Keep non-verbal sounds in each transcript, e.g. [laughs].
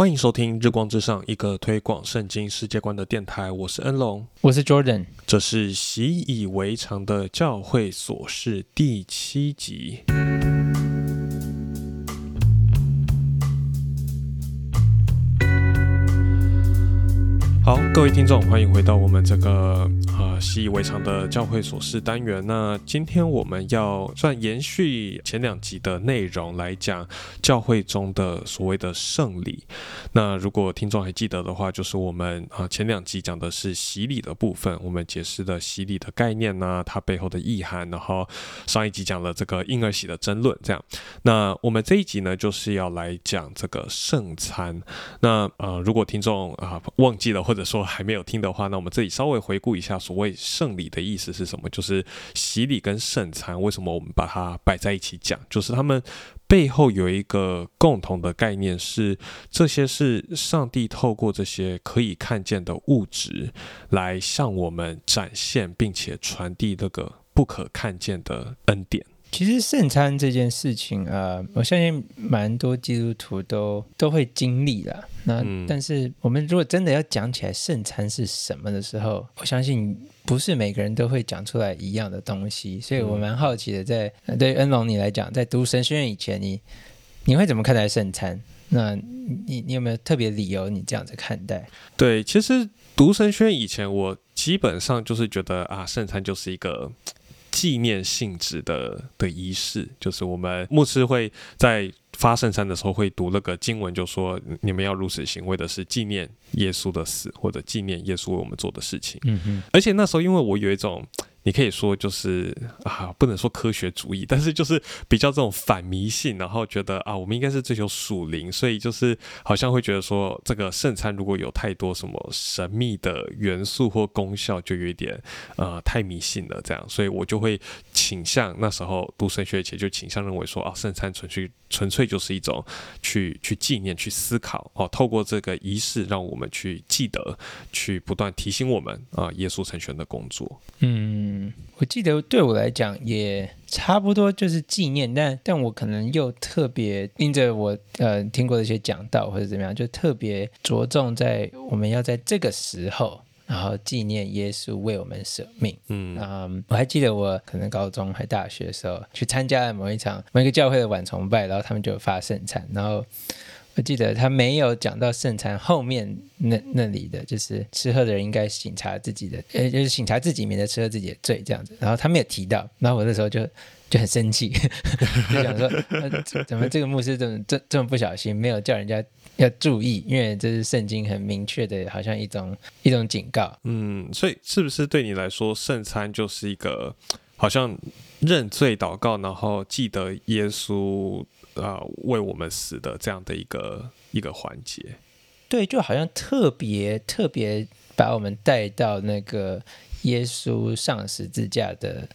欢迎收听《日光之上》，一个推广圣经世界观的电台。我是恩龙，我是 Jordan，这是习以为常的教会琐事第七集。好，各位听众，欢迎回到我们这个呃习以为常的教会琐事单元。那今天我们要算延续前两集的内容来讲教会中的所谓的圣礼。那如果听众还记得的话，就是我们啊前两集讲的是洗礼的部分，我们解释的洗礼的概念呢，它背后的意涵。然后上一集讲了这个婴儿洗的争论，这样。那我们这一集呢，就是要来讲这个圣餐。那呃，如果听众啊忘记了或者说还没有听的话，那我们这里稍微回顾一下，所谓圣礼的意思是什么？就是洗礼跟圣餐，为什么我们把它摆在一起讲？就是他们背后有一个共同的概念，是这些是上帝透过这些可以看见的物质，来向我们展现并且传递那个不可看见的恩典。其实圣餐这件事情啊，我相信蛮多基督徒都都会经历啦。那但是我们如果真的要讲起来圣餐是什么的时候，我相信不是每个人都会讲出来一样的东西。所以我蛮好奇的，在对恩龙你来讲，在读神学院以前，你你会怎么看待圣餐？那你你有没有特别理由你这样子看待？对，其实读神学院以前，我基本上就是觉得啊，圣餐就是一个。纪念性质的的仪式，就是我们牧师会在发圣餐的时候会读那个经文，就说你们要如此行，为的是纪念耶稣的死，或者纪念耶稣为我们做的事情。嗯哼。而且那时候，因为我有一种。你可以说就是啊，不能说科学主义，但是就是比较这种反迷信，然后觉得啊，我们应该是追求属灵，所以就是好像会觉得说，这个圣餐如果有太多什么神秘的元素或功效，就有一点呃太迷信了这样，所以我就会倾向那时候读神学前就倾向认为说啊，圣餐纯粹纯粹就是一种去去纪念、去思考哦，透过这个仪式让我们去记得，去不断提醒我们啊，耶稣成全的工作，嗯。嗯，我记得对我来讲也差不多就是纪念，但但我可能又特别因着我呃听过的一些讲道或者怎么样，就特别着重在我们要在这个时候，然后纪念耶稣为我们舍命。嗯啊，我还记得我可能高中还大学的时候去参加了某一场某一个教会的晚崇拜，然后他们就发圣餐，然后。我记得他没有讲到圣餐后面那那里的，就是吃喝的人应该醒察自己的，呃，就是醒察自己，免得吃喝自己的罪这样子。然后他没有提到，然后我那时候就就很生气，[laughs] 就想说，怎么这个牧师这么这这么不小心，没有叫人家要注意，因为这是圣经很明确的，好像一种一种警告。嗯，所以是不是对你来说，圣餐就是一个好像认罪祷告，然后记得耶稣？啊，为我们死的这样的一个一个环节，对，就好像特别特别把我们带到那个耶稣上十字架的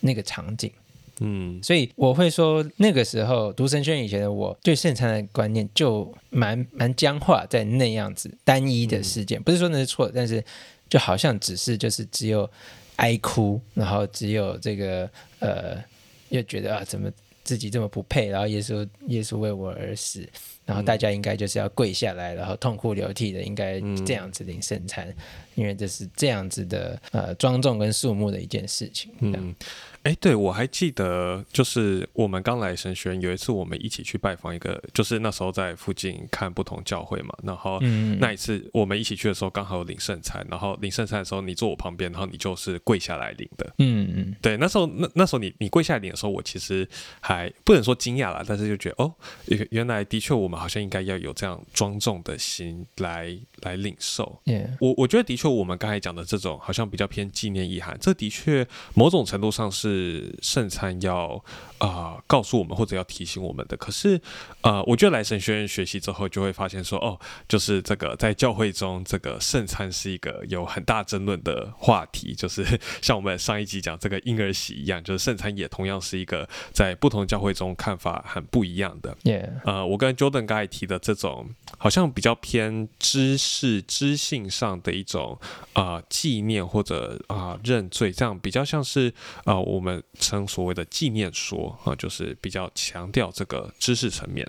那个场景，嗯，所以我会说，那个时候读神轩以前的我对圣餐的观念就蛮蛮僵化，在那样子单一的事件，不是说那是错，但是就好像只是就是只有哀哭，然后只有这个呃，又觉得啊，怎么？自己这么不配，然后耶稣耶稣为我而死，然后大家应该就是要跪下来，然后痛哭流涕的，应该这样子领圣餐，因为这是这样子的呃庄重跟肃穆的一件事情。嗯。哎，对，我还记得，就是我们刚来神学院有一次，我们一起去拜访一个，就是那时候在附近看不同教会嘛。然后那一次我们一起去的时候，刚好有领圣餐。然后领圣餐的时候，你坐我旁边，然后你就是跪下来领的。嗯嗯，对，那时候那那时候你你跪下来领的时候，我其实还不能说惊讶了，但是就觉得哦，原原来的确我们好像应该要有这样庄重的心来来领受。我我觉得的确我们刚才讲的这种好像比较偏纪念意涵，这的确某种程度上是。圣餐要啊告诉我们或者要提醒我们的，可是呃，我觉得来神学院学习之后，就会发现说，哦，就是这个在教会中，这个圣餐是一个有很大争论的话题，就是 [laughs] 像我们上一集讲这个婴儿洗一样，就是圣餐也同样是一个在不同教会中看法很不一样的。呃，我跟 Jordan 刚才提的这种好像比较偏知是、知性上的一种啊纪念或者啊认罪，这样比较像是啊我们称所谓的纪念说啊，就是比较强调这个知识层面。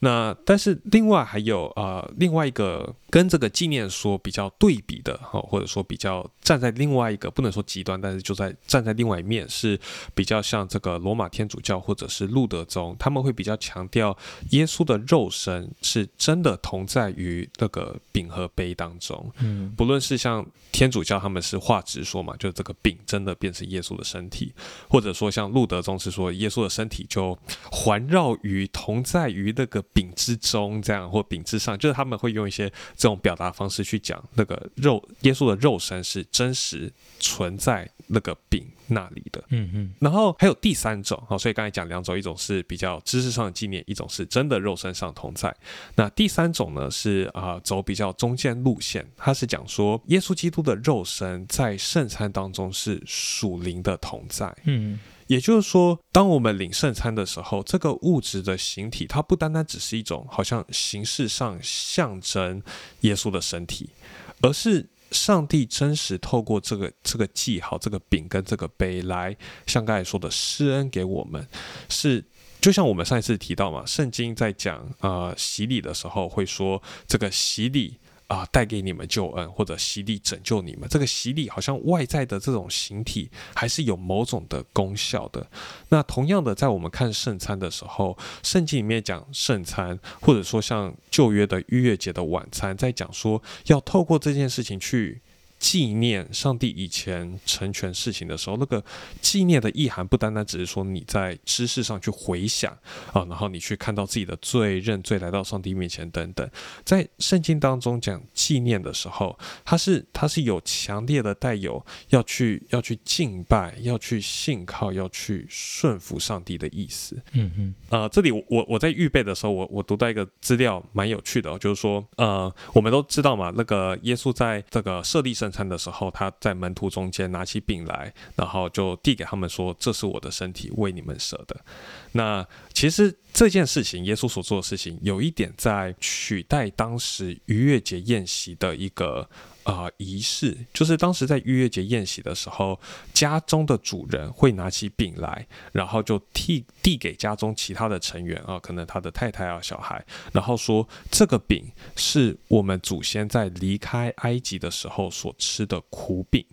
那但是另外还有啊另外一个跟这个纪念说比较对比的哈，或者说比较站在另外一个不能说极端，但是就在站在另外一面是比较像这个罗马天主教或者是路德宗，他们会比较强调耶稣的肉身是真的同在于那个饼和杯当中。嗯不论是像天主教他们是话直说嘛，就是这个饼真的变成耶稣的身体，或者说像路德宗是说耶稣的身体就环绕于同在于那个饼之中，这样或饼之上，就是他们会用一些这种表达方式去讲那个肉耶稣的肉身是真实存在那个饼那里的。嗯嗯然后还有第三种，好，所以刚才讲两种，一种是比较知识上的纪念，一种是真的肉身上同在。那第三种呢是啊、走比较中间路线，它是讲说耶稣基督的肉身在圣餐当中是属灵的同在。嗯也就是说，当我们领圣餐的时候，这个物质的形体，它不单单只是一种好像形式上象征耶稣的身体，而是上帝真实透过这个这个记号、这个饼跟这个杯来，像刚才说的施恩给我们，是就像我们上一次提到嘛，圣经在讲呃洗礼的时候会说这个洗礼。啊、带给你们救恩，或者洗礼拯救你们。这个洗礼好像外在的这种形体，还是有某种的功效的。那同样的，在我们看圣餐的时候，圣经里面讲圣餐，或者说像旧约的逾越节的晚餐，在讲说要透过这件事情去。纪念上帝以前成全事情的时候，那个纪念的意涵不单单只是说你在知识上去回想啊，然后你去看到自己的罪、认罪，来到上帝面前等等。在圣经当中讲纪念的时候，它是它是有强烈的带有要去要去敬拜、要去信靠、要去顺服上帝的意思。嗯嗯呃，这里我我我在预备的时候，我我读到一个资料蛮有趣的、哦，就是说，呃，我们都知道嘛，那个耶稣在这个设立圣餐的时候，他在门徒中间拿起饼来，然后就递给他们说：“这是我的身体，为你们舍的。”那其实这件事情，耶稣所做的事情，有一点在取代当时逾越节宴席的一个。啊、仪式就是当时在逾越节宴席的时候，家中的主人会拿起饼来，然后就递递给家中其他的成员啊，可能他的太太啊、小孩，然后说这个饼是我们祖先在离开埃及的时候所吃的苦饼，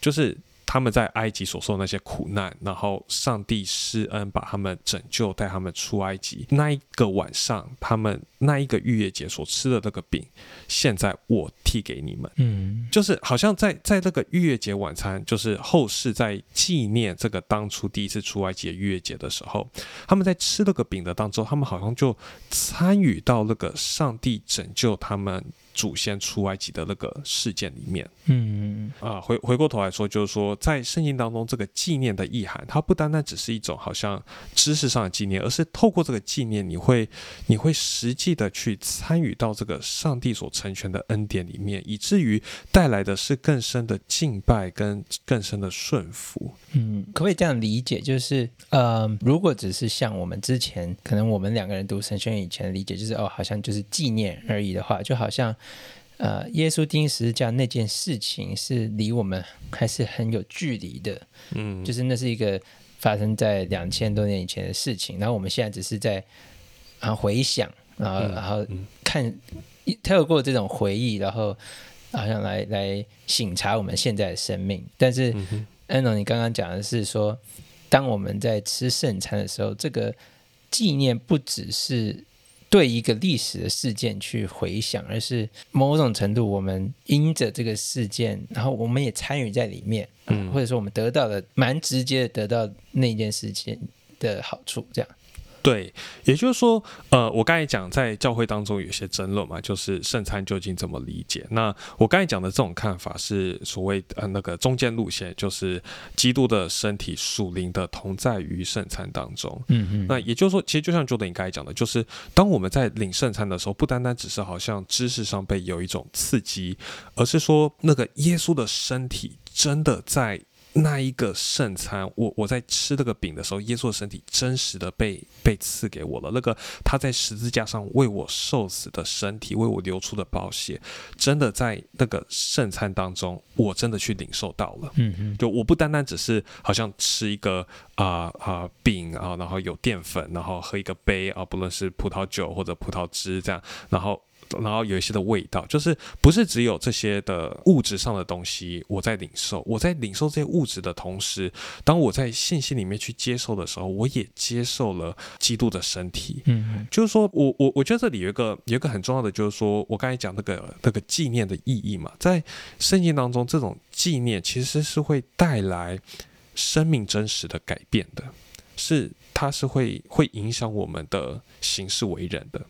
就是他们在埃及所受的那些苦难，然后上帝施恩把他们拯救，带他们出埃及。那一个晚上，他们那一个逾越节所吃的那个饼，现在我替给你们。嗯就是好像在在这个逾越节晚餐，就是后世在纪念这个当初第一次出埃及的逾越节的时候，他们在吃那个饼的当中，他们好像就参与到那个上帝拯救他们祖先出埃及的那个事件里面。嗯啊，回回过头来说，就是说，在圣经当中，这个纪念的意涵，它不单单只是一种好像知识上的纪念，而是透过这个纪念，你会你会实际的去参与到这个上帝所成全的恩典里面，以至于带来的是更深的敬拜跟更深的顺服。嗯，可不可以这样理解？就是呃，如果只是像我们之前可能我们两个人读神学院以前的理解，就是哦，好像就是纪念而已的话，就好像呃，耶稣钉十字架那件事情是离我们还是很有距离的，嗯，就是那是一个发生在两千多年以前的事情，然后我们现在只是在啊回想，然后、嗯然后嗯看透过这种回忆，然后好像来来醒察我们现在的生命。但是安总，你刚刚讲的是说，当我们在吃圣餐的时候，这个纪念不只是。对一个历史的事件去回想，而是某种程度我们因着这个事件，然后我们也参与在里面，嗯或者说我们得到了蛮直接的得到那件事情的好处，这样。对，也就是说，呃，我刚才讲在教会当中有些争论嘛，就是圣餐究竟怎么理解？那我刚才讲的这种看法是所谓呃那个中间路线，就是基督的身体属灵的同在于圣餐当中。嗯嗯那也就是说，其实就像 Jordan 你刚才讲的，就是当我们在领圣餐的时候，不单单只是好像知识上被有一种刺激，而是说那个耶稣的身体真的在那一个圣餐，我我在吃这个饼的时候，耶稣的身体真实的被被赐给我了。那个他在十字架上为我受死的身体，为我流出的宝血，真的在那个圣餐当中，我真的去领受到了。嗯嗯，就我不单单只是好像吃一个啊啊、饼啊，然后有淀粉，然后喝一个杯啊，不论是葡萄酒或者葡萄汁这样，然后。然后有一些的味道，就是不是只有这些的物质上的东西我在领受，我在领受这些物质的同时，当我在信息里面去接受的时候，我也接受了基督的身体。嗯嗯就是说我我我觉得这里有一个有一个很重要的，就是说我刚才讲那个那个纪念的意义嘛，在圣经当中，这种纪念其实是会带来生命真实的改变的，是它是会会影响我们的行事为人的。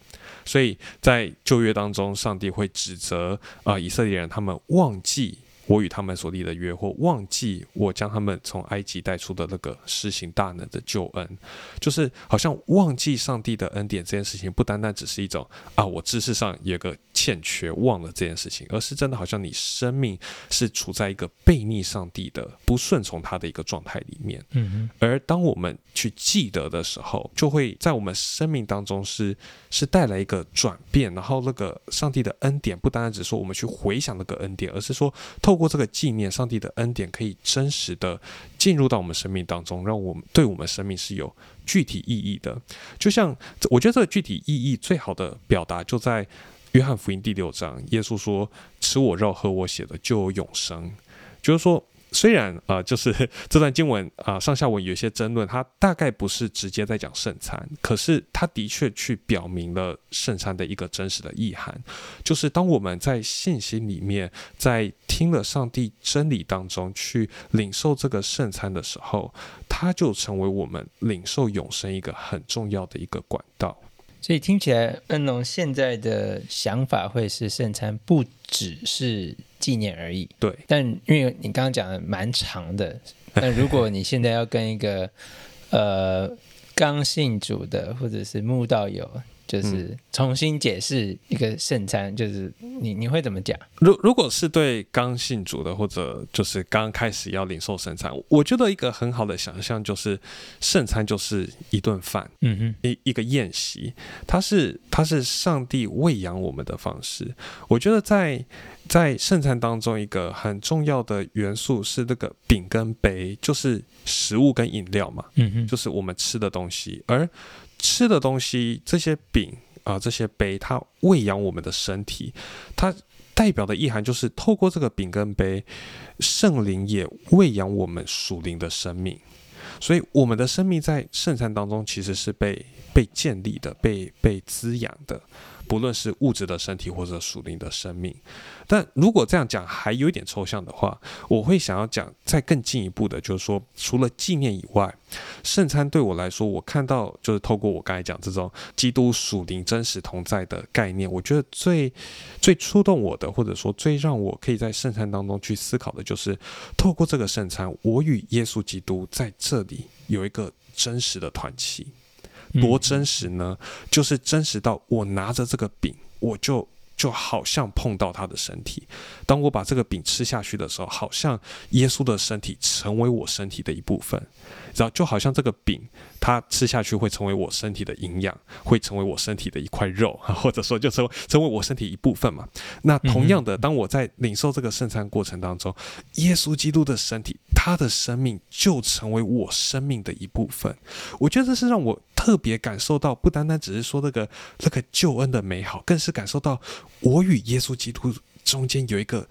所以在旧约当中，上帝会指责啊、以色列人他们忘记我与他们所立的约，或忘记我将他们从埃及带出的那个施行大能的救恩，就是好像忘记上帝的恩典这件事情，不单单只是一种啊，我知识上有个欠缺，忘了这件事情，而是真的好像你生命是处在一个背逆上帝的、不顺从他的一个状态里面。嗯嗯而当我们去记得的时候，就会在我们生命当中是是带来一个转变，然后那个上帝的恩典不单单只是说我们去回想那个恩典，而是说透过这个纪念，上帝的恩典可以真实的进入到我们生命当中，让我们对我们生命是有具体意义的。就像我觉得这个具体意义最好的表达就在约翰福音第六章，耶稣说：“吃我肉喝我血的就有永生。”就是说。虽然啊、呃就是这段经文啊、上下文有一些争论，它大概不是直接在讲圣餐，可是它的确去表明了圣餐的一个真实的意涵，就是当我们在信心里面，在听了上帝真理当中去领受这个圣餐的时候，它就成为我们领受永生一个很重要的一个管道。所以听起来，恩龙现在的想法会是圣餐不只是纪念而已。对，但因为你刚刚讲的蛮长的，[laughs] 那如果你现在要跟一个呃刚信主的或者是慕道友，就是重新解释一个圣餐，就是你你会怎么讲？如如果是对刚信主的，或者就是刚开始要领受圣餐，我觉得一个很好的想象就是圣餐就是一顿饭，嗯哼，一一个宴席，它是它是上帝喂养我们的方式。我觉得在在圣餐当中，一个很重要的元素是那个饼跟杯，就是食物跟饮料嘛，嗯哼，就是我们吃的东西，而吃的东西，这些饼啊、这些杯，它喂养我们的身体，它代表的意涵就是透过这个饼跟杯，圣灵也喂养我们属灵的生命，所以我们的生命在圣餐当中其实是被被建立的，被被滋养的。不论是物质的身体或者属灵的生命，但如果这样讲还有一点抽象的话，我会想要讲再更进一步的，就是说，除了纪念以外，圣餐对我来说，我看到就是透过我刚才讲这种基督属灵真实同在的概念，我觉得最最触动我的，或者说最让我可以在圣餐当中去思考的，就是透过这个圣餐，我与耶稣基督在这里有一个真实的团契。多真实呢？就是真实到我拿着这个饼，我就就好像碰到他的身体。当我把这个饼吃下去的时候，好像耶稣的身体成为我身体的一部分。然后就好像这个饼，它吃下去会成为我身体的营养，会成为我身体的一块肉，[laughs] 或者说就成为成为我身体一部分嘛。那同样的，当我在领受这个圣餐过程当中，耶稣基督的身体，他的生命就成为我生命的一部分。我觉得这是让我特别感受到，不单单只是说那个那个救恩的美好，更是感受到我与耶稣基督中间有一个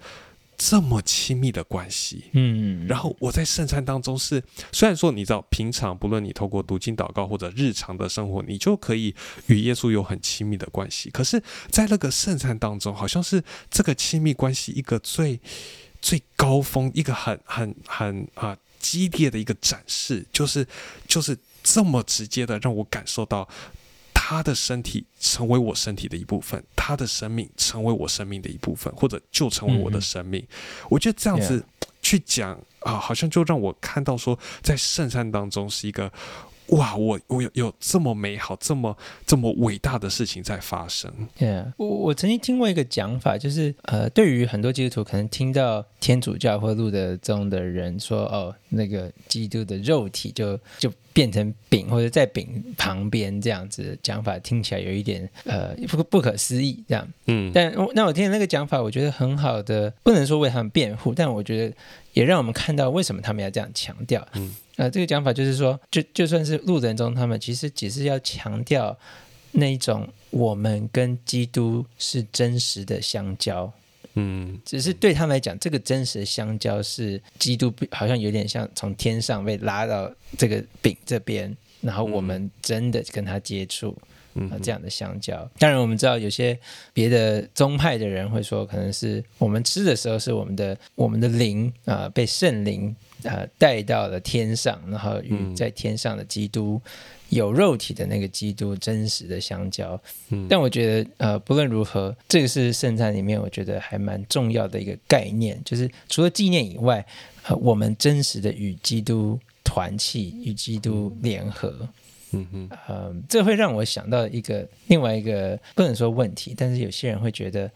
这么亲密的关系。嗯，然后我在圣餐当中是，虽然说你知道，平常不论你透过读经祷告或者日常的生活，你就可以与耶稣有很亲密的关系。可是，在那个圣餐当中，好像是这个亲密关系一个最最高峰，一个很很很啊、激烈的一个展示，就是就是这么直接的让我感受到。他的身体成为我身体的一部分，他的生命成为我生命的一部分，或者就成为我的生命。我觉得这样子去讲啊，好像就让我看到说，在圣山当中是一个哇，我我有有这么美好、这么这么伟大的事情在发生。对啊，我我曾经听过一个讲法，就是呃，对于很多基督徒可能听到天主教或路德宗的人说，哦，那个基督的肉体就就变成饼，或者在饼旁边这样子讲法，听起来有一点呃不不可思议这样。嗯，但那我听的那个讲法，我觉得很好的，不能说为他们辩护，但我觉得也让我们看到为什么他们要这样强调。嗯，呃，这个讲法就是说，就就算是路人中，他们其实只是要强调那一种我们跟基督是真实的相交，嗯只是对他们来讲，这个真实的相交是基督好像有点像从天上被拉到这个饼这边，然后我们真的跟他接触。嗯啊，这样的相交。当然，我们知道有些别的宗派的人会说，可能是我们吃的时候是我们的我们的灵啊、被圣灵啊、带到了天上，然后与嗯。在天上的基督。有肉体的那个基督真实的相交，嗯。但我觉得呃，不论如何，这个是圣餐里面我觉得还蛮重要的一个概念，就是除了纪念以外，呃，我们真实的与基督团契，与基督联合，嗯哼。呃，这会让我想到一个另外一个不能说问题，但是有些人会觉得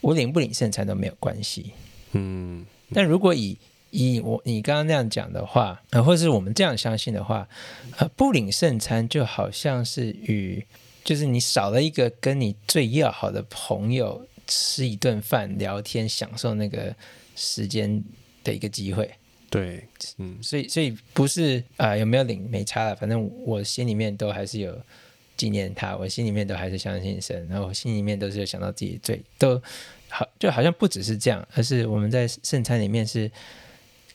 我领不领圣餐都没有关系。嗯。但如果以以我你刚刚那样讲的话，呃，或是我们这样相信的话，呃，不领圣餐就好像是与就是你少了一个跟你最要好的朋友吃一顿饭、聊天、享受那个时间的一个机会。对，嗯所以，所以不是啊、呃有没有领没差了，反正我心里面都还是有纪念他，我心里面都还是相信神，然后我心里面都是有想到自己的罪，都好就好像不只是这样，而是我们在圣餐里面是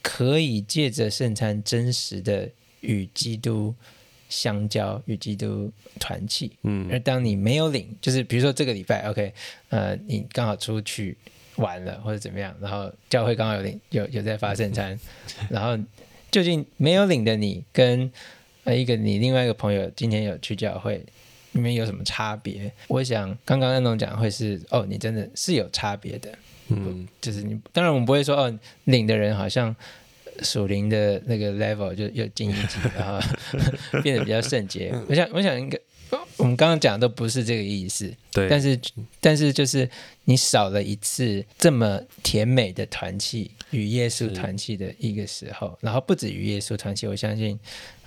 可以借着圣餐真实的与基督相交，与基督团契。嗯而嗯当你没有领，就是比如说这个礼拜，OK，呃，你刚好出去玩了或者怎么样，然后教会刚好有领有有在发圣餐，[laughs] 然后究竟没有领的你跟呃一个你另外一个朋友今天有去教会，你们有什么差别？我想刚刚安东讲会是哦，你真的是有差别的，嗯就是你当然我们不会说哦，领的人好像。属灵的那个 level 就又进一级，然后 [laughs] 变得比较圣洁。我想，我想应该我们刚刚讲的都不是这个意思，对，但是但是就是你少了一次这么甜美的团契与耶稣团契的一个时候，然后不止与耶稣团契，我相信，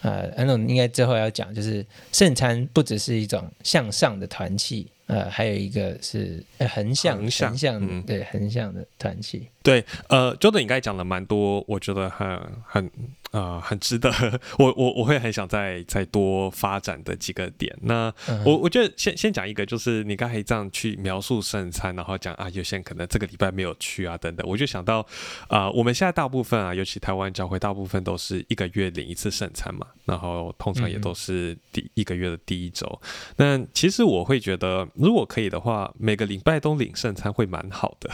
呃，安总应该之后要讲，就是圣餐不只是一种向上的团契，呃，还有一个是呃横向横向对横向的团体，对，呃，Jordan 你刚才讲了蛮多，我觉得很很呃很值得，我我我会很想再再多发展的几个点。那嗯我我觉得先先讲一个，就是你刚才这样去描述圣餐，然后讲啊，有些人可能这个礼拜没有去啊等等，我就想到啊、我们现在大部分啊，尤其台湾教会，大部分都是一个月领一次圣餐嘛，然后通常也都是第一个月的第一周。那其实我会觉得，如果可以的话，每个礼拜都领圣餐会蛮好的。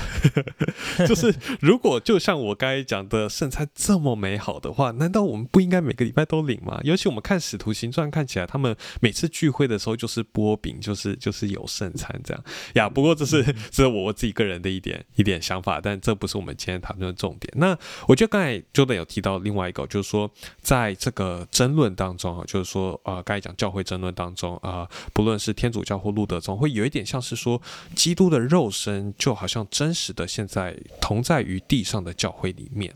[laughs] 就是如果就像我刚才讲的圣餐这么美好的话，难道我们不应该每个礼拜都领吗？尤其我们看使徒行传，看起来他们每次聚会的时候就是波饼，就是就是有圣餐这样呀。不过这是这是我我自己个人的一点一点想法，但这不是我们今天谈论的重点。那我觉得刚才 Jordan 有提到另外一个，就是说在这个争论当中啊，就是说呃，刚才讲教会争论当中啊、不论是天主教或路德宗，会有一点像是说，基督的肉身就好像真实的现在同在于地上的教会里面。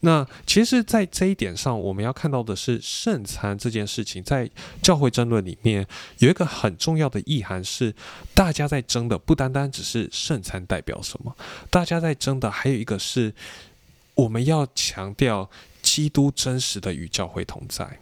那其实，在这一点上，我们要看到的是圣餐这件事情，在教会争论里面有一个很重要的意涵是，大家在争的不单单只是圣餐代表什么，大家在争的还有一个是，我们要强调基督真实的与教会同在。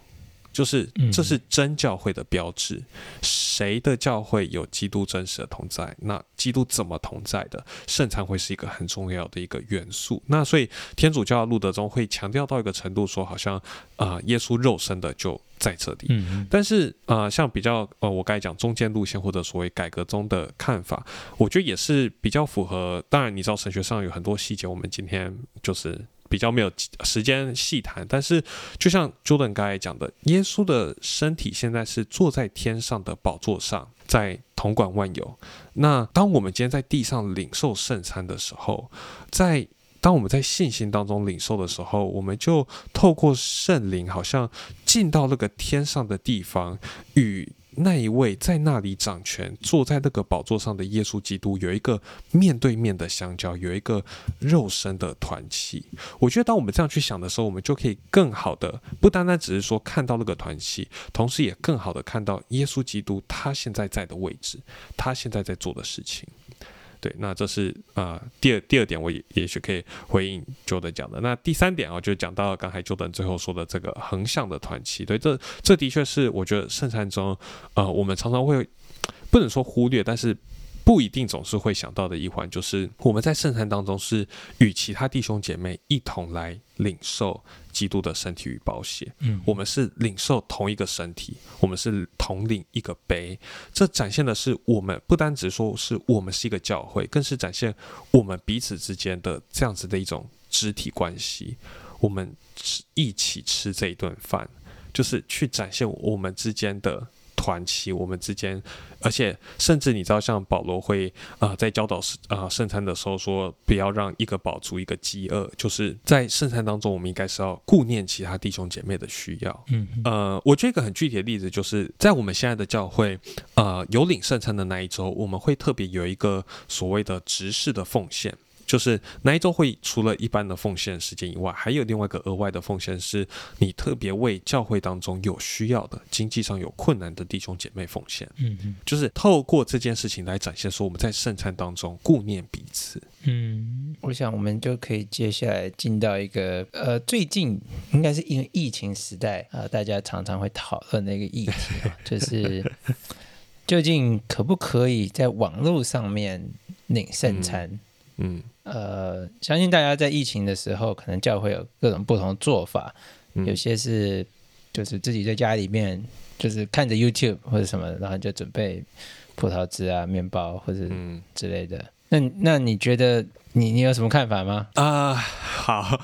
就是嗯这是真教会的标志，谁的教会有基督真实的同在？那基督怎么同在的？圣餐会是一个很重要的一个元素。那所以天主教路德宗会强调到一个程度，说好像啊、呃耶稣肉身的就在这里。嗯但是呃，像比较呃，我刚才讲中间路线或者所谓改革中的看法，我觉得也是比较符合。当然，你知道神学上有很多细节，我们今天就是比较没有时间细谈。但是，就像 Jordan 刚才讲的，耶稣的身体现在是坐在天上的宝座上，在统管万有。那当我们今天在地上领受圣餐的时候，在当我们在信心当中领受的时候，我们就透过圣灵，好像进到那个天上的地方，与那一位在那里掌权、坐在那个宝座上的耶稣基督有一个面对面的相交，有一个肉身的团契。我觉得，当我们这样去想的时候，我们就可以更好的，不单单只是说看到那个团契，同时也更好的看到耶稣基督他现在在的位置，他现在在做的事情。对，那这是啊第二第二点，我也也许可以回应 Jordan 讲的。那第三点啊，就讲到刚才 Jordan 最后说的这个横向的团契。对，这这的确是我觉得圣餐中，呃，我们常常会不能说忽略，但是。不一定总是会想到的一环，就是我们在圣餐当中是与其他弟兄姐妹一同来领受基督的身体与宝血。嗯，我们是领受同一个身体，我们是同领一个杯。这展现的是我们不单只说是我们是一个教会，更是展现我们彼此之间的这样子的一种肢体关系。我们一起吃这一顿饭，就是去展现我们之间的。团契，我们之间，而且甚至你知道，像保罗会啊，在教导啊圣餐的时候说，不要让一个饱足一个饥饿，就是在圣餐当中，我们应该是要顾念其他弟兄姐妹的需要。嗯，呃，我举一个很具体的例子，就是在我们现在的教会，呃，有领圣餐的那一周，我们会特别有一个所谓的执事的奉献。就是那一周会除了一般的奉献时间以外，还有另外一个额外的奉献，是你特别为教会当中有需要的、经济上有困难的弟兄姐妹奉献。嗯嗯，就是透过这件事情来展现说我们在圣餐当中顾念彼此。嗯，我想我们就可以接下来进到一个呃，最近应该是因为疫情时代啊，大家常常会讨论的一个议题，就是 [laughs] 究竟可不可以在网络上面领圣餐？嗯。呃，相信大家在疫情的时候，可能教会有各种不同的做法，有些是就是自己在家里面就是看着 YouTube 或者什么，然后就准备葡萄汁啊、面包或者之类的。那那你觉得你你有什么看法吗？啊，好，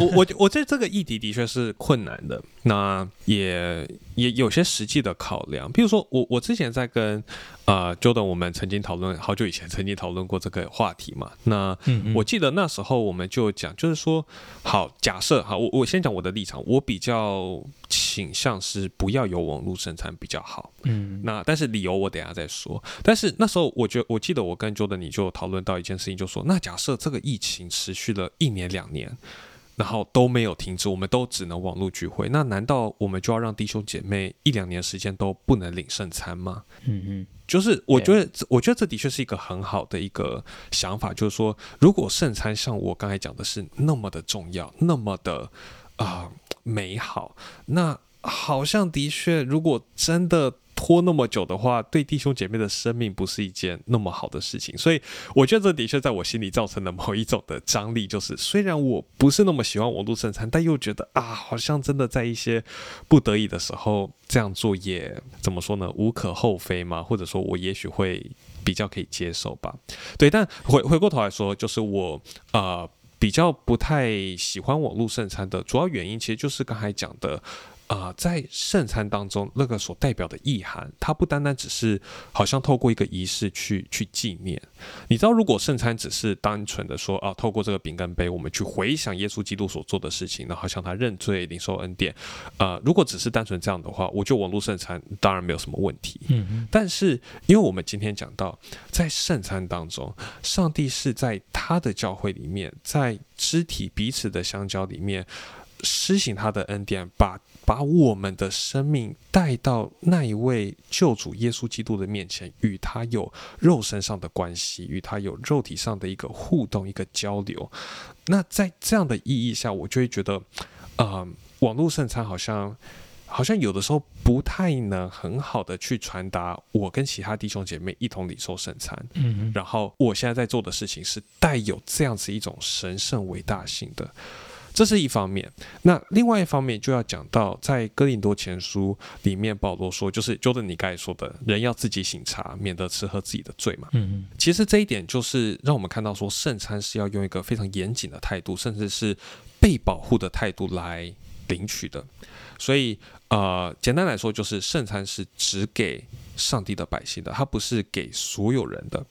我我我觉得这个议题的确是困难的，那也也有些实际的考量，比如说我我之前在跟。啊，Jordan，我们曾经讨论好久以前曾经讨论过这个话题嘛？那我记得那时候我们就讲，就是说，好，假设哈，我我先讲我的立场，我比较倾向是不要有网络生产比较好。嗯，那但是理由我等下再说。但是那时候我觉，我记得我跟 Jordan 你就讨论到一件事情，就说，那假设这个疫情持续了一年两年。然后都没有停止，我们都只能网络聚会。那难道我们就要让弟兄姐妹一两年时间都不能领圣餐吗？嗯嗯，就是我觉得，我觉得这的确是一个很好的一个想法，就是说，如果圣餐像我刚才讲的是那么的重要，那么的啊美好，那好像的确，如果真的。拖那么久的话，对弟兄姐妹的生命不是一件那么好的事情，所以我觉得这的确在我心里造成了某一种的张力，就是虽然我不是那么喜欢网络圣餐，但又觉得啊，好像真的在一些不得已的时候这样做也怎么说呢，无可厚非嘛，或者说我也许会比较可以接受吧。对，但回回过头来说，就是我呃比较不太喜欢网络圣餐的主要原因，其实就是刚才讲的。啊，在圣餐当中，那个所代表的意涵，它不单单只是好像透过一个仪式去去纪念。你知道，如果圣餐只是单纯的说啊，透过这个饼跟杯，我们去回想耶稣基督所做的事情，然后向他认罪、领受恩典。呃，如果只是单纯这样的话，我就网络圣餐当然没有什么问题。嗯但是，因为我们今天讲到，在圣餐当中，上帝是在他的教会里面，在肢体彼此的相交里面。施行他的恩典，把把我们的生命带到那一位救主耶稣基督的面前，与他有肉身上的关系，与他有肉体上的一个互动、一个交流。那在这样的意义下，我就会觉得，呃，网络圣餐好像好像有的时候不太能很好的去传达我跟其他弟兄姐妹一同领受圣餐。嗯，然后我现在在做的事情是带有这样子一种神圣伟大性的。这是一方面，那另外一方面就要讲到，在哥林多前书里面，保罗说，就是就着你刚才说的，人要自己醒茶，免得吃喝自己的罪嘛。嗯嗯。其实这一点就是让我们看到，说圣餐是要用一个非常严谨的态度，甚至是被保护的态度来领取的。所以，呃，简单来说，就是圣餐是只给上帝的百姓的，它不是给所有人的。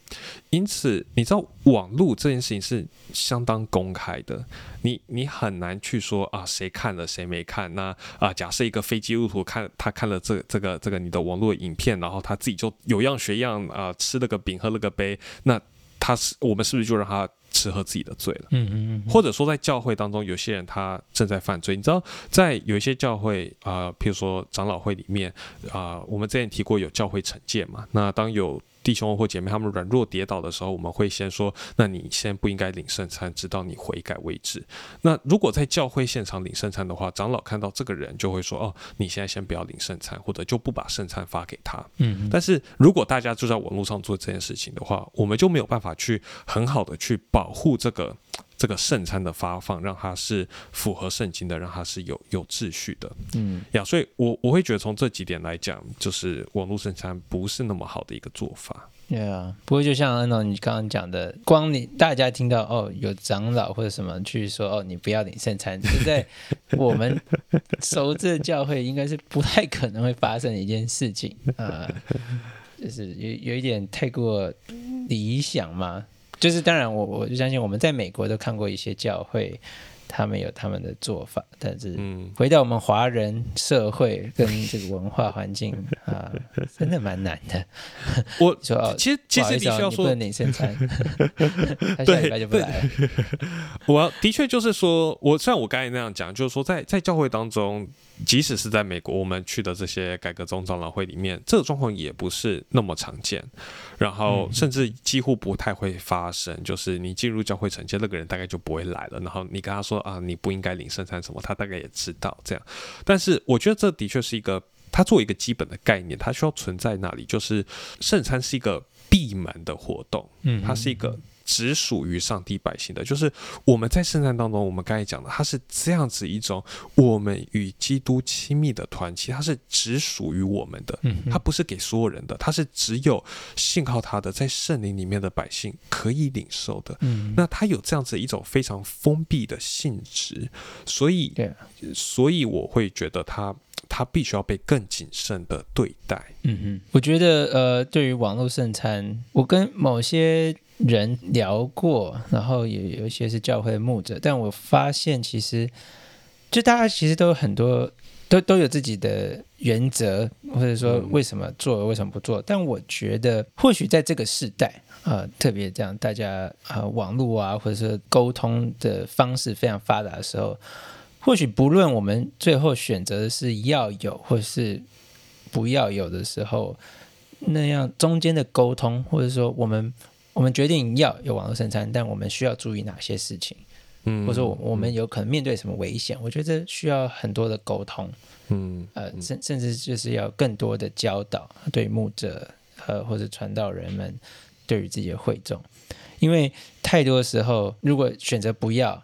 因此，你知道网络这件事情是相当公开的，你你很难去说啊，谁看了谁没看。那啊，假设一个非基督徒看他看了这这个这个你的网络影片，然后他自己就有样学样啊，吃了个饼喝了个杯，那他是我们是不是就让他？吃喝自己的罪了，嗯嗯嗯，或者说在教会当中，有些人他正在犯罪。你知道，在有一些教会啊，譬如说长老会里面啊，我们之前提过有教会惩戒嘛。那当有弟兄或姐妹他们软弱跌倒的时候，我们会先说：那你先不应该领圣餐，直到你悔改为止。那如果在教会现场领圣餐的话，长老看到这个人就会说：哦，你现在先不要领圣餐，或者就不把圣餐发给他。嗯，但是如果大家就在网络上做这件事情的话，我们就没有办法去很好的去保护这个。这个圣餐的发放，让它是符合圣经的，让它是有有秩序的，嗯呀，所以我我会觉得从这几点来讲，就是网络圣餐不是那么好的一个做法。对啊，不过就像安总你刚刚讲的，光你大家听到哦有长老或者什么去说哦你不要领圣餐，现在我们 [laughs] 熟知的教会应该是不太可能会发生的一件事情啊，就是有有一点太过理想嘛。就是当然，我我就相信我们在美国都看过一些教会，他们有他们的做法，但是回到我们华人社会跟这个文化环境 [laughs] 啊，真的蛮难的。[laughs] 我说哦，其实其实你需要说领圣餐，[laughs] 他下礼拜就不来了。我的确就是说，我像我刚才那样讲，就是说在在教会当中。即使是在美国，我们去的这些改革宗长老会里面，这个状况也不是那么常见，然后甚至几乎不太会发生。就是你进入教会承接那个人大概就不会来了，然后你跟他说啊，你不应该领圣餐什么，他大概也知道这样。但是我觉得这的确是一个，他作为一个基本的概念，它需要存在那里。就是圣餐是一个闭门的活动，嗯，它是一个。只属于上帝百姓的，就是我们在圣诞当中，我们刚才讲的，它是这样子一种我们与基督亲密的团契，它是只属于我们的，它不是给所有人的，它是只有信靠他的在圣灵里面的百姓可以领受的。嗯，那它有这样子一种非常封闭的性质，所以，所以我会觉得它它必须要被更谨慎的对待。嗯哼，我觉得呃，对于网络圣餐，我跟某些。人聊过，然后也有一些是教会牧者，但我发现其实就大家其实都有很多都都有自己的原则，或者说为什么做，为什么不做。但我觉得或许在这个时代啊，特别这样大家啊网络啊，或者是沟通的方式非常发达的时候，或许不论我们最后选择的是要有或是不要有的时候，那样中间的沟通，或者说我们。我们决定要有网络生产，但我们需要注意哪些事情？嗯，或者说我们有可能面对什么危险？我觉得需要很多的沟通。嗯，呃，甚甚至就是要更多的教导，对牧者呃或者传道人们，对于自己的会众，因为太多时候如果选择不要，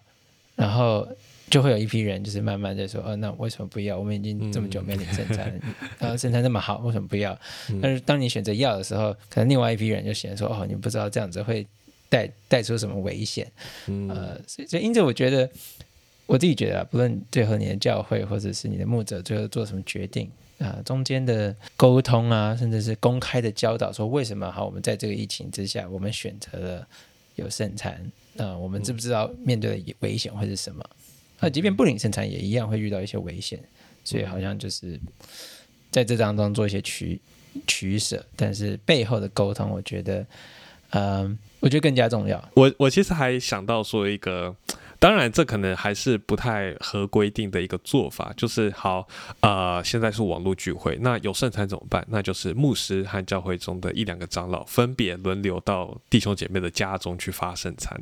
然后。就会有一批人，就是慢慢在说，哦，那为什么不要？我们已经这么久没领圣餐了，然后圣餐那么好，为什么不要？但是当你选择要的时候，可能另外一批人就显得说，哦，你不知道这样子会带带出什么危险。呃，所以所以因此，我觉得我自己觉得，不论最后你的教会或者是你的牧者最后做什么决定啊，中间的沟通啊，甚至是公开的教导，说为什么好，我们在这个疫情之下，我们选择了有圣餐，那我们知不知道面对的危险会是什么？那即便不领生产，也一样会遇到一些危险，所以好像就是在这当中做一些取取舍，但是背后的沟通，我觉得，嗯，我觉得更加重要。我我其实还想到说一个，当然这可能还是不太合规定的一个做法，就是好，呃，现在是网络聚会，那有圣餐怎么办？那就是牧师和教会中的一两个长老分别轮流到弟兄姐妹的家中去发圣餐。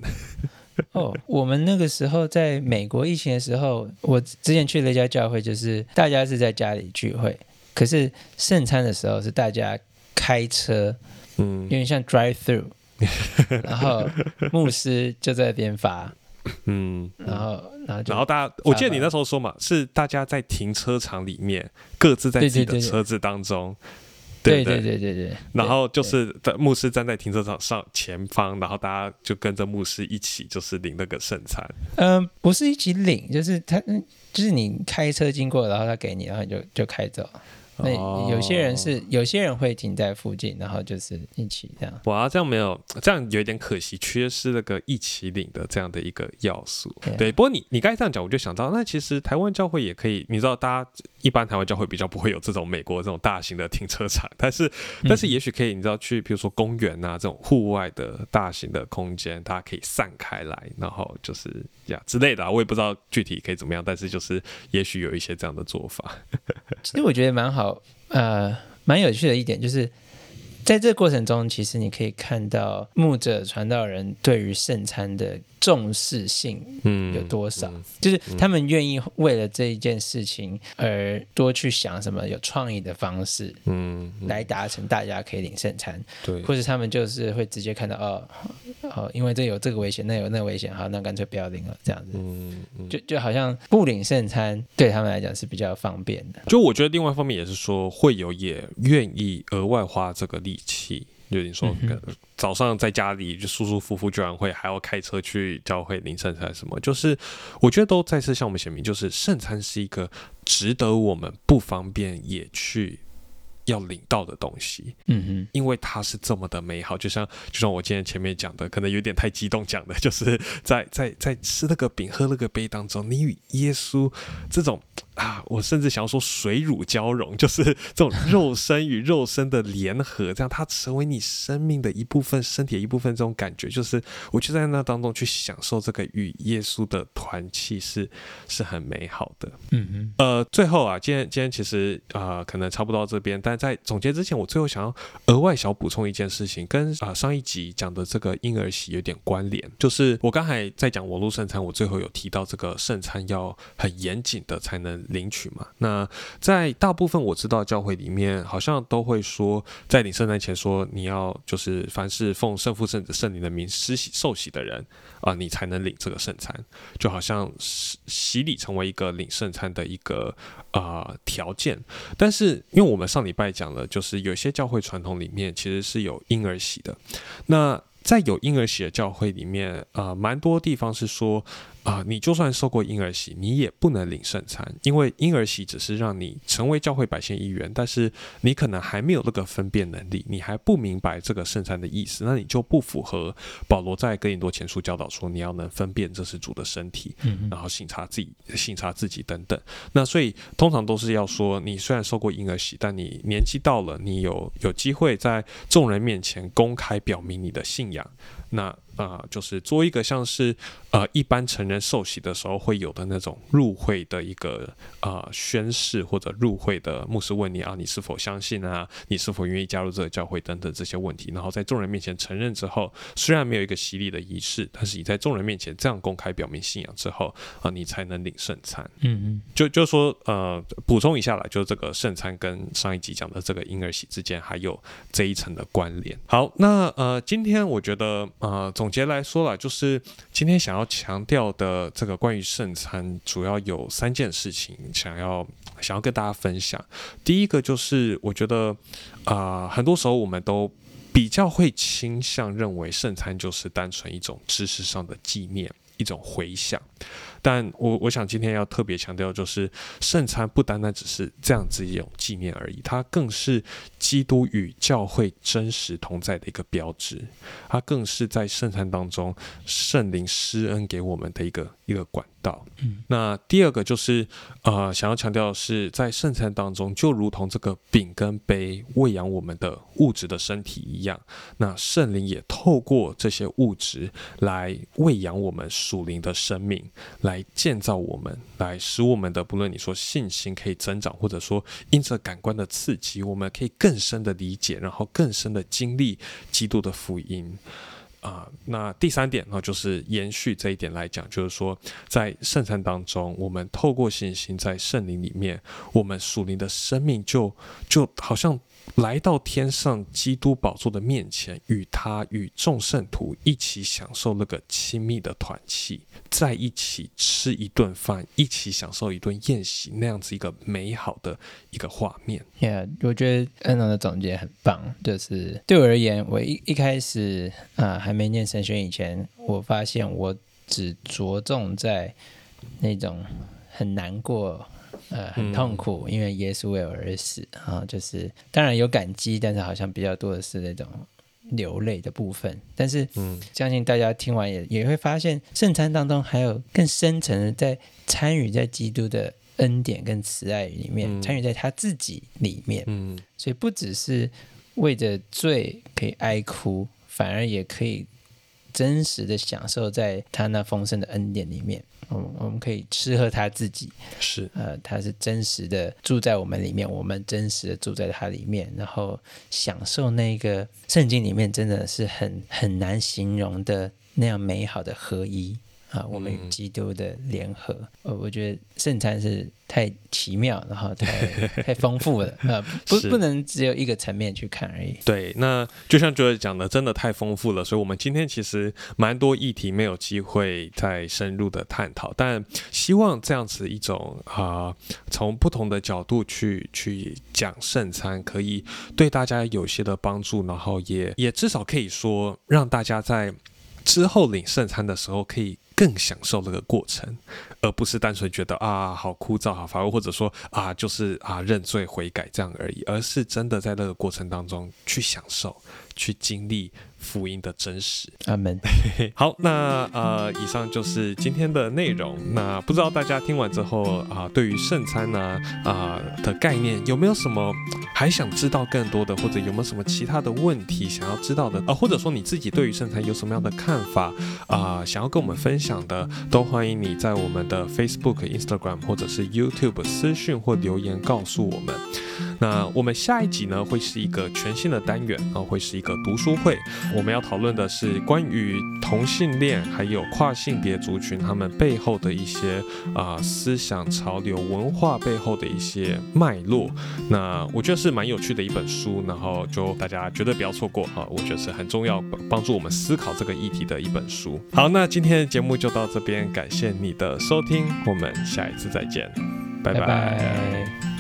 哦，我们那个时候在美国疫情的时候，我之前去了一家教会，就是大家是在家里聚会，可是圣餐的时候是大家开车，嗯，有点像 drive through，[laughs] 然后牧师就在那边发，嗯，然后然后然后大家，我记得你那时候说嘛，是大家在停车场里面各自在自己的车子当中。对对对对对，然后就是在牧师站在停车场上前方，然后大家就跟着牧师一起，就是领那个圣餐。嗯，不是一起领，就是他，就是你开车经过，然后他给你，然后你就就开走。那有些人是，有些人会停在附近，然后就是一起这样。哇，这样没有，这样有一点可惜，缺失那个一起领的这样的一个要素。对，不过你你刚才这样讲，我就想到，那其实台湾教会也可以，你知道，大家一般台湾教会比较不会有这种美国这种大型的停车场，但是但是也许可以，你知道，去比如说公园啊这种户外的大型的空间，大家可以散开来，然后就是呀之类的，我也不知道具体可以怎么样，但是就是也许有一些这样的做法。其实我觉得蛮好，呃，蛮有趣的一点就是，在这个过程中，其实你可以看到牧者传道人对于圣餐的。重视性嗯有多少？就是他们愿意为了这一件事情而多去想什么有创意的方式，嗯，来达成大家可以领圣餐，对，或者他们就是会直接看到哦，哦，因为这有这个危险，那有那个危险，好，那干脆不要领了，这样子，嗯，就就好像不领圣餐对他们来讲是比较方便的。就我觉得另外一方面也是说，会有也愿意额外花这个力气。就你说，早上在家里就舒舒服服，居然会还要开车去教会领圣餐什么？就是我觉得都再次向我们显明，就是圣餐是一个值得我们不方便也去。要领到的东西，嗯哼，因为它是这么的美好，就像就像我今天前面讲的，可能有点太激动讲的，就是在在在吃那个饼、喝那个杯当中，你与耶稣这种啊，我甚至想要说水乳交融，[laughs] 就是这种肉身与肉身的联合，这样它成为你生命的一部分、身体的一部分，这种感觉，就是我就在那当中去享受这个与耶稣的团契，是是很美好的。嗯嗯，呃，最后啊，今天今天其实啊，可能差不多到这边，但在总结之前，我最后想要额外小补充一件事情，跟啊上一集讲的这个婴儿洗有点关联。就是我刚才在讲网络圣餐，我最后有提到这个圣餐要很严谨的才能领取嘛。那在大部分我知道教会里面，好像都会说，在领圣餐前说你要就是凡是奉圣父圣子圣灵的名施洗受洗的人啊，你才能领这个圣餐，就好像洗洗礼成为一个领圣餐的一个啊条件。但是因为我们上礼拜。讲了，就是有些教会传统里面其实是有婴儿洗的。那在有婴儿洗的教会里面，啊，蛮多地方是说。啊，你就算受过婴儿洗，你也不能领圣餐，因为婴儿洗只是让你成为教会百姓一员，但是你可能还没有那个分辨能力，你还不明白这个圣餐的意思，那你就不符合保罗在哥林多前书教导说你要能分辨这是主的身体，然后省察自己、省察自己等等。那所以通常都是要说，你虽然受过婴儿洗，但你年纪到了，你有有机会在众人面前公开表明你的信仰。那啊，就是做一个像是呃一般成人受洗的时候会有的那种入会的一个啊宣誓，或者入会的牧师问你啊，你是否相信啊，你是否愿意加入这个教会等等这些问题，然后在众人面前承认之后，虽然没有一个洗礼的仪式，但是你在众人面前这样公开表明信仰之后啊，你才能领圣餐。嗯嗯，就就说呃补充一下啦，就是这个圣餐跟上一集讲的这个婴儿洗之间还有这一层的关联。好，那呃今天我觉得。呃，总总结来说啦，就是今天想要强调的这个关于圣餐，主要有三件事情想要想要跟大家分享。第一个就是，我觉得啊，很多时候我们都比较会倾向认为圣餐就是单纯一种知识上的纪念，一种回想。但我我想今天要特别强调，就是圣餐不单单只是这样子一种纪念而已，它更是基督与教会真实同在的一个标志，它更是在圣餐当中圣灵施恩给我们的一个一个管道。嗯那第二个就是呃，想要强调的是，在圣餐当中，就如同这个饼跟杯喂养我们的物质的身体一样，那圣灵也透过这些物质来喂养我们属灵的生命。来建造我们，来使我们的不论你说信心可以增长，或者说因着感官的刺激，我们可以更深的理解，然后更深的经历基督的福音啊。那第三点呢，就是延续这一点来讲，就是说在圣餐当中，我们透过信心在圣灵里面，我们属灵的生命就就好像。来到天上基督宝座的面前，与他与众圣徒一起享受那个亲密的团契，在一起吃一顿饭，一起享受一顿宴席，那样子一个美好的一个画面。Yeah，我觉得恩龙的总结很棒。就是对我而言，我一一开始啊还没念神学以前，我发现我只着重在那种很难过。呃，很痛苦，因为耶稣为我而死啊，就是当然有感激，但是好像比较多的是那种流泪的部分。但是，嗯，相信大家听完也也会发现，圣餐当中还有更深层的在参与在基督的恩典跟慈爱里面，参与在他自己里面。嗯，所以不只是为着罪可以哀哭，反而也可以。真实的享受在他那丰盛的恩典里面，我我们可以吃喝他自己，是。呃，他是真实的住在我们里面，我们真实的住在他里面，然后享受那个圣经里面真的是很很难形容的那样美好的合一。啊，我们与基督的联合，呃，我觉得圣餐是太奇妙，然后太 [laughs] 太丰富了，呃，不不能只有一个层面去看而已。对，那就像 Joy 讲的，真的太丰富了，所以我们今天其实蛮多议题没有机会再深入的探讨，但希望这样子一种啊，从不同的角度去去讲圣餐，可以对大家有些的帮助，然后也也至少可以说让大家在之后领圣餐的时候可以。更享受那个过程，而不是单纯觉得啊好枯燥、好乏味，或者说啊就是啊认罪悔改这样而已，而是真的在那个过程当中去享受、去经历。福音的真实，阿门。[laughs] 好，那呃，以上就是今天的内容。那不知道大家听完之后啊，对于圣餐呢啊的概念有没有什么还想知道更多的，或者有没有什么其他的问题想要知道的啊？或者说你自己对于圣餐有什么样的看法啊？想要跟我们分享的，都欢迎你在我们的 Facebook、Instagram 或者是 YouTube 私讯或留言告诉我们。那我们下一集呢，会是一个全新的单元啊，会是一个读书会。我们要讨论的是关于同性恋还有跨性别族群他们背后的一些啊思想潮流文化背后的一些脉络。那我觉得是蛮有趣的一本书，然后就大家绝对不要错过啊！我觉得是很重要，帮助我们思考这个议题的一本书。好，那今天的节目就到这边，感谢你的收听，我们下一次再见，拜拜。